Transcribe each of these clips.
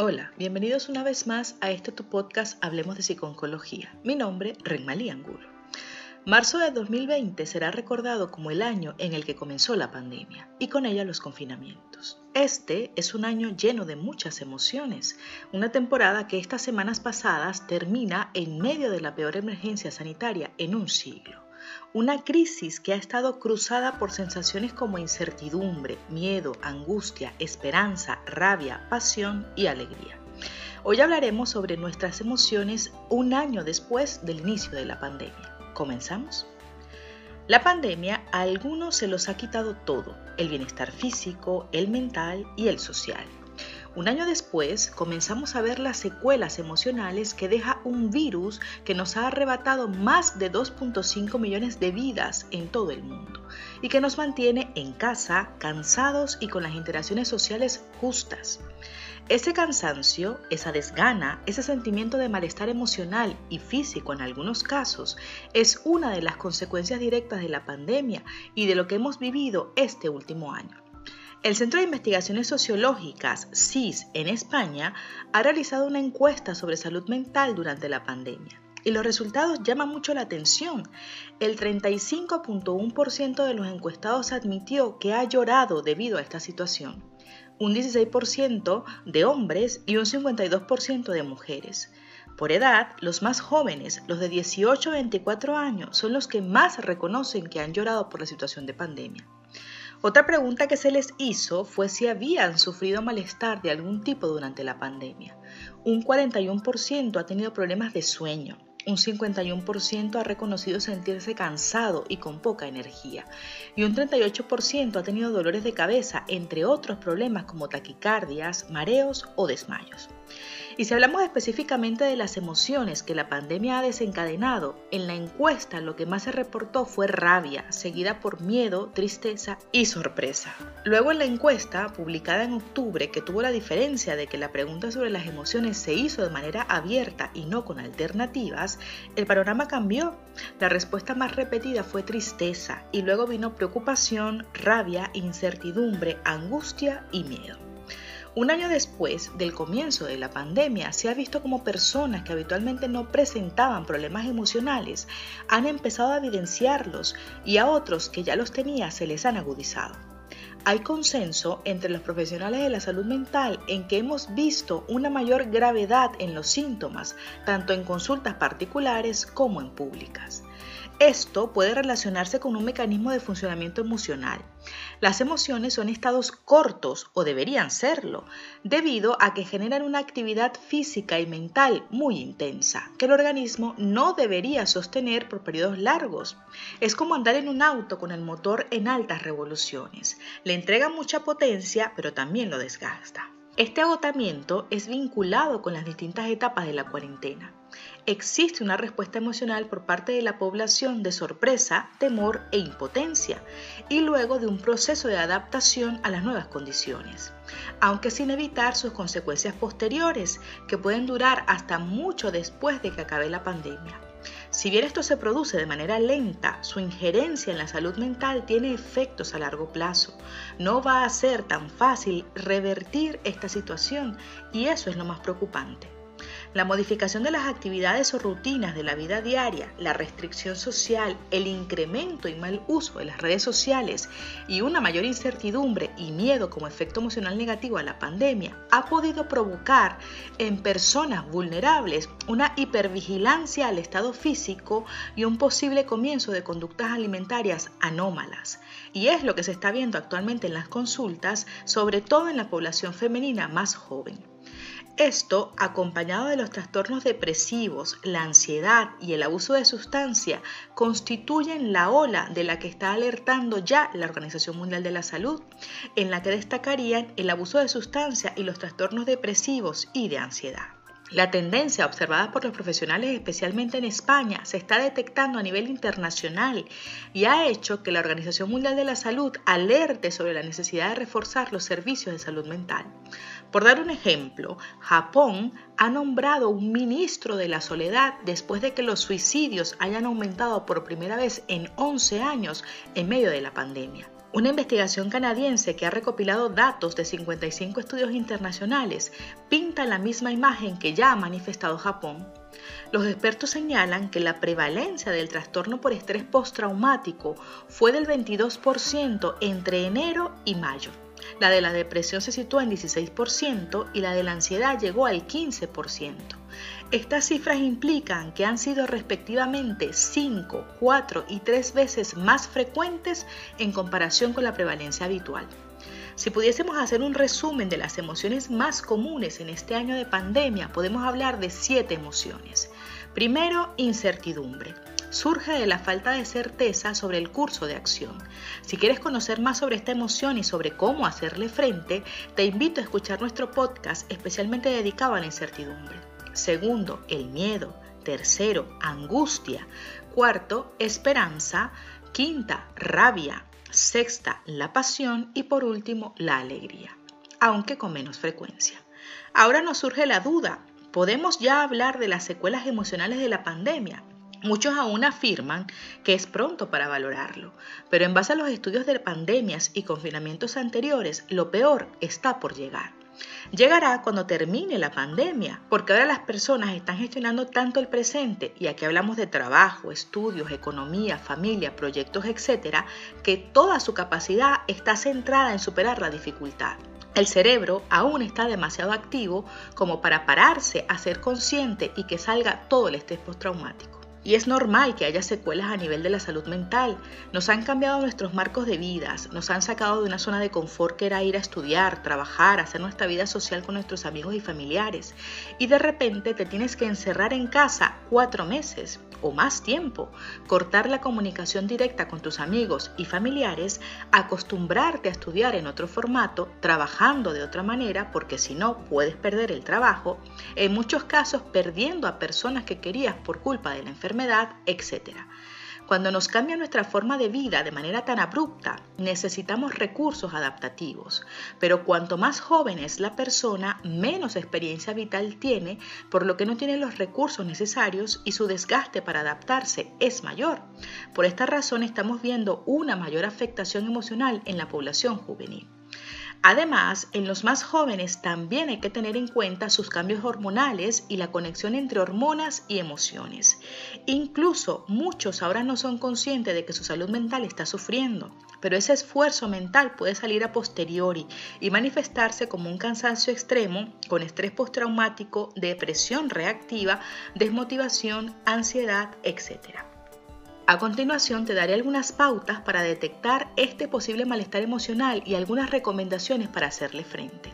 Hola, bienvenidos una vez más a este tu podcast Hablemos de Psiconcología. Mi nombre, Renmalí Angulo. Marzo de 2020 será recordado como el año en el que comenzó la pandemia y con ella los confinamientos. Este es un año lleno de muchas emociones, una temporada que estas semanas pasadas termina en medio de la peor emergencia sanitaria en un siglo. Una crisis que ha estado cruzada por sensaciones como incertidumbre, miedo, angustia, esperanza, rabia, pasión y alegría. Hoy hablaremos sobre nuestras emociones un año después del inicio de la pandemia. ¿Comenzamos? La pandemia a algunos se los ha quitado todo, el bienestar físico, el mental y el social. Un año después comenzamos a ver las secuelas emocionales que deja un virus que nos ha arrebatado más de 2.5 millones de vidas en todo el mundo y que nos mantiene en casa, cansados y con las interacciones sociales justas. Ese cansancio, esa desgana, ese sentimiento de malestar emocional y físico en algunos casos, es una de las consecuencias directas de la pandemia y de lo que hemos vivido este último año. El Centro de Investigaciones Sociológicas, CIS, en España, ha realizado una encuesta sobre salud mental durante la pandemia. Y los resultados llaman mucho la atención. El 35.1% de los encuestados admitió que ha llorado debido a esta situación. Un 16% de hombres y un 52% de mujeres. Por edad, los más jóvenes, los de 18 a 24 años, son los que más reconocen que han llorado por la situación de pandemia. Otra pregunta que se les hizo fue si habían sufrido malestar de algún tipo durante la pandemia. Un 41% ha tenido problemas de sueño, un 51% ha reconocido sentirse cansado y con poca energía, y un 38% ha tenido dolores de cabeza, entre otros problemas como taquicardias, mareos o desmayos. Y si hablamos específicamente de las emociones que la pandemia ha desencadenado, en la encuesta lo que más se reportó fue rabia, seguida por miedo, tristeza y sorpresa. Luego en la encuesta, publicada en octubre, que tuvo la diferencia de que la pregunta sobre las emociones se hizo de manera abierta y no con alternativas, el panorama cambió. La respuesta más repetida fue tristeza y luego vino preocupación, rabia, incertidumbre, angustia y miedo. Un año después del comienzo de la pandemia, se ha visto como personas que habitualmente no presentaban problemas emocionales han empezado a evidenciarlos y a otros que ya los tenía se les han agudizado. Hay consenso entre los profesionales de la salud mental en que hemos visto una mayor gravedad en los síntomas, tanto en consultas particulares como en públicas. Esto puede relacionarse con un mecanismo de funcionamiento emocional. Las emociones son estados cortos, o deberían serlo, debido a que generan una actividad física y mental muy intensa, que el organismo no debería sostener por periodos largos. Es como andar en un auto con el motor en altas revoluciones. Le entrega mucha potencia, pero también lo desgasta. Este agotamiento es vinculado con las distintas etapas de la cuarentena existe una respuesta emocional por parte de la población de sorpresa, temor e impotencia, y luego de un proceso de adaptación a las nuevas condiciones, aunque sin evitar sus consecuencias posteriores, que pueden durar hasta mucho después de que acabe la pandemia. Si bien esto se produce de manera lenta, su injerencia en la salud mental tiene efectos a largo plazo. No va a ser tan fácil revertir esta situación y eso es lo más preocupante. La modificación de las actividades o rutinas de la vida diaria, la restricción social, el incremento y mal uso de las redes sociales y una mayor incertidumbre y miedo como efecto emocional negativo a la pandemia ha podido provocar en personas vulnerables una hipervigilancia al estado físico y un posible comienzo de conductas alimentarias anómalas. Y es lo que se está viendo actualmente en las consultas, sobre todo en la población femenina más joven. Esto, acompañado de los trastornos depresivos, la ansiedad y el abuso de sustancia, constituyen la ola de la que está alertando ya la Organización Mundial de la Salud, en la que destacarían el abuso de sustancia y los trastornos depresivos y de ansiedad. La tendencia observada por los profesionales, especialmente en España, se está detectando a nivel internacional y ha hecho que la Organización Mundial de la Salud alerte sobre la necesidad de reforzar los servicios de salud mental. Por dar un ejemplo, Japón ha nombrado un ministro de la soledad después de que los suicidios hayan aumentado por primera vez en 11 años en medio de la pandemia. Una investigación canadiense que ha recopilado datos de 55 estudios internacionales pinta la misma imagen que ya ha manifestado Japón. Los expertos señalan que la prevalencia del trastorno por estrés postraumático fue del 22% entre enero y mayo. La de la depresión se sitúa en 16% y la de la ansiedad llegó al 15%. Estas cifras implican que han sido respectivamente 5, 4 y 3 veces más frecuentes en comparación con la prevalencia habitual. Si pudiésemos hacer un resumen de las emociones más comunes en este año de pandemia, podemos hablar de siete emociones. Primero, incertidumbre. Surge de la falta de certeza sobre el curso de acción. Si quieres conocer más sobre esta emoción y sobre cómo hacerle frente, te invito a escuchar nuestro podcast especialmente dedicado a la incertidumbre. Segundo, el miedo. Tercero, angustia. Cuarto, esperanza. Quinta, rabia. Sexta, la pasión. Y por último, la alegría, aunque con menos frecuencia. Ahora nos surge la duda. ¿Podemos ya hablar de las secuelas emocionales de la pandemia? Muchos aún afirman que es pronto para valorarlo, pero en base a los estudios de pandemias y confinamientos anteriores, lo peor está por llegar. Llegará cuando termine la pandemia, porque ahora las personas están gestionando tanto el presente, y aquí hablamos de trabajo, estudios, economía, familia, proyectos, etcétera, que toda su capacidad está centrada en superar la dificultad. El cerebro aún está demasiado activo como para pararse a ser consciente y que salga todo el estrés postraumático. Y es normal que haya secuelas a nivel de la salud mental. Nos han cambiado nuestros marcos de vidas, nos han sacado de una zona de confort que era ir a estudiar, trabajar, hacer nuestra vida social con nuestros amigos y familiares. Y de repente te tienes que encerrar en casa cuatro meses o más tiempo, cortar la comunicación directa con tus amigos y familiares, acostumbrarte a estudiar en otro formato, trabajando de otra manera, porque si no puedes perder el trabajo, en muchos casos perdiendo a personas que querías por culpa de la enfermedad, etc. Cuando nos cambia nuestra forma de vida de manera tan abrupta, necesitamos recursos adaptativos, pero cuanto más joven es la persona, menos experiencia vital tiene, por lo que no tiene los recursos necesarios y su desgaste para adaptarse es mayor. Por esta razón estamos viendo una mayor afectación emocional en la población juvenil. Además, en los más jóvenes también hay que tener en cuenta sus cambios hormonales y la conexión entre hormonas y emociones. Incluso muchos ahora no son conscientes de que su salud mental está sufriendo, pero ese esfuerzo mental puede salir a posteriori y manifestarse como un cansancio extremo con estrés postraumático, depresión reactiva, desmotivación, ansiedad, etc. A continuación te daré algunas pautas para detectar este posible malestar emocional y algunas recomendaciones para hacerle frente.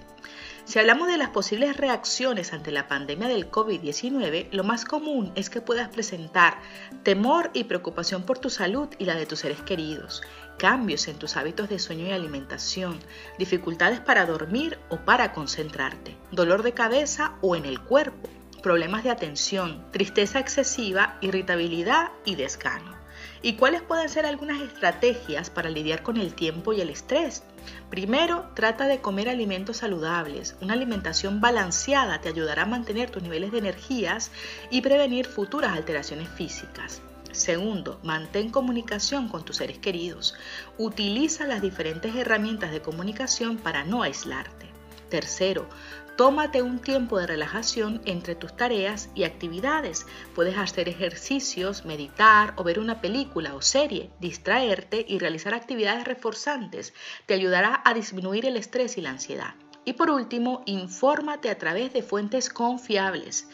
Si hablamos de las posibles reacciones ante la pandemia del COVID-19, lo más común es que puedas presentar temor y preocupación por tu salud y la de tus seres queridos, cambios en tus hábitos de sueño y alimentación, dificultades para dormir o para concentrarte, dolor de cabeza o en el cuerpo, problemas de atención, tristeza excesiva, irritabilidad y desgano. ¿Y cuáles pueden ser algunas estrategias para lidiar con el tiempo y el estrés? Primero, trata de comer alimentos saludables. Una alimentación balanceada te ayudará a mantener tus niveles de energías y prevenir futuras alteraciones físicas. Segundo, mantén comunicación con tus seres queridos. Utiliza las diferentes herramientas de comunicación para no aislarte. Tercero, Tómate un tiempo de relajación entre tus tareas y actividades. Puedes hacer ejercicios, meditar o ver una película o serie, distraerte y realizar actividades reforzantes. Te ayudará a disminuir el estrés y la ansiedad. Y por último, infórmate a través de fuentes confiables.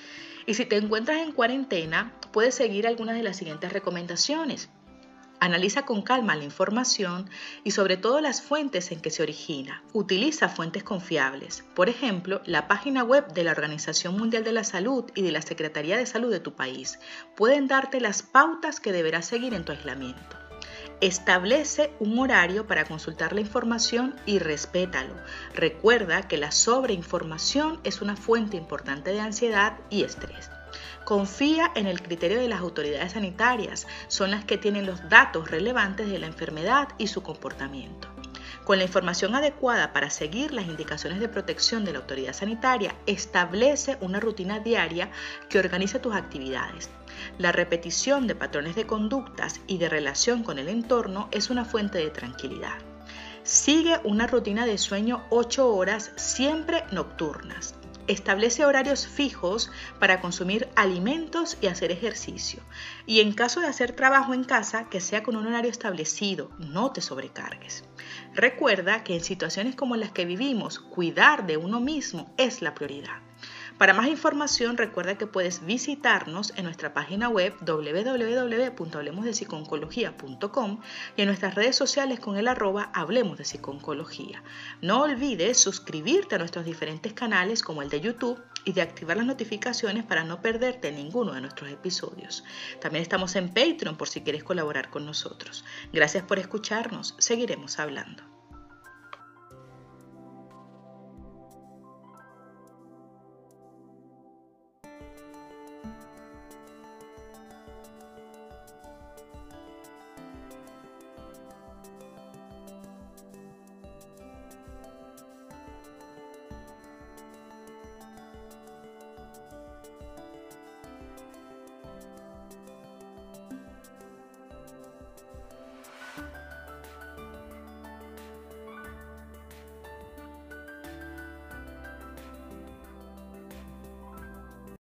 Y si te encuentras en cuarentena, puedes seguir algunas de las siguientes recomendaciones. Analiza con calma la información y sobre todo las fuentes en que se origina. Utiliza fuentes confiables. Por ejemplo, la página web de la Organización Mundial de la Salud y de la Secretaría de Salud de tu país pueden darte las pautas que deberás seguir en tu aislamiento. Establece un horario para consultar la información y respétalo. Recuerda que la sobreinformación es una fuente importante de ansiedad y estrés. Confía en el criterio de las autoridades sanitarias, son las que tienen los datos relevantes de la enfermedad y su comportamiento. Con la información adecuada para seguir las indicaciones de protección de la autoridad sanitaria, establece una rutina diaria que organice tus actividades. La repetición de patrones de conductas y de relación con el entorno es una fuente de tranquilidad. Sigue una rutina de sueño 8 horas, siempre nocturnas. Establece horarios fijos para consumir alimentos y hacer ejercicio. Y en caso de hacer trabajo en casa, que sea con un horario establecido, no te sobrecargues. Recuerda que en situaciones como las que vivimos, cuidar de uno mismo es la prioridad. Para más información recuerda que puedes visitarnos en nuestra página web www.hablemosdepsiconcología.com y en nuestras redes sociales con el arroba Hablemos de Psiconcología. No olvides suscribirte a nuestros diferentes canales como el de YouTube y de activar las notificaciones para no perderte ninguno de nuestros episodios. También estamos en Patreon por si quieres colaborar con nosotros. Gracias por escucharnos. Seguiremos hablando.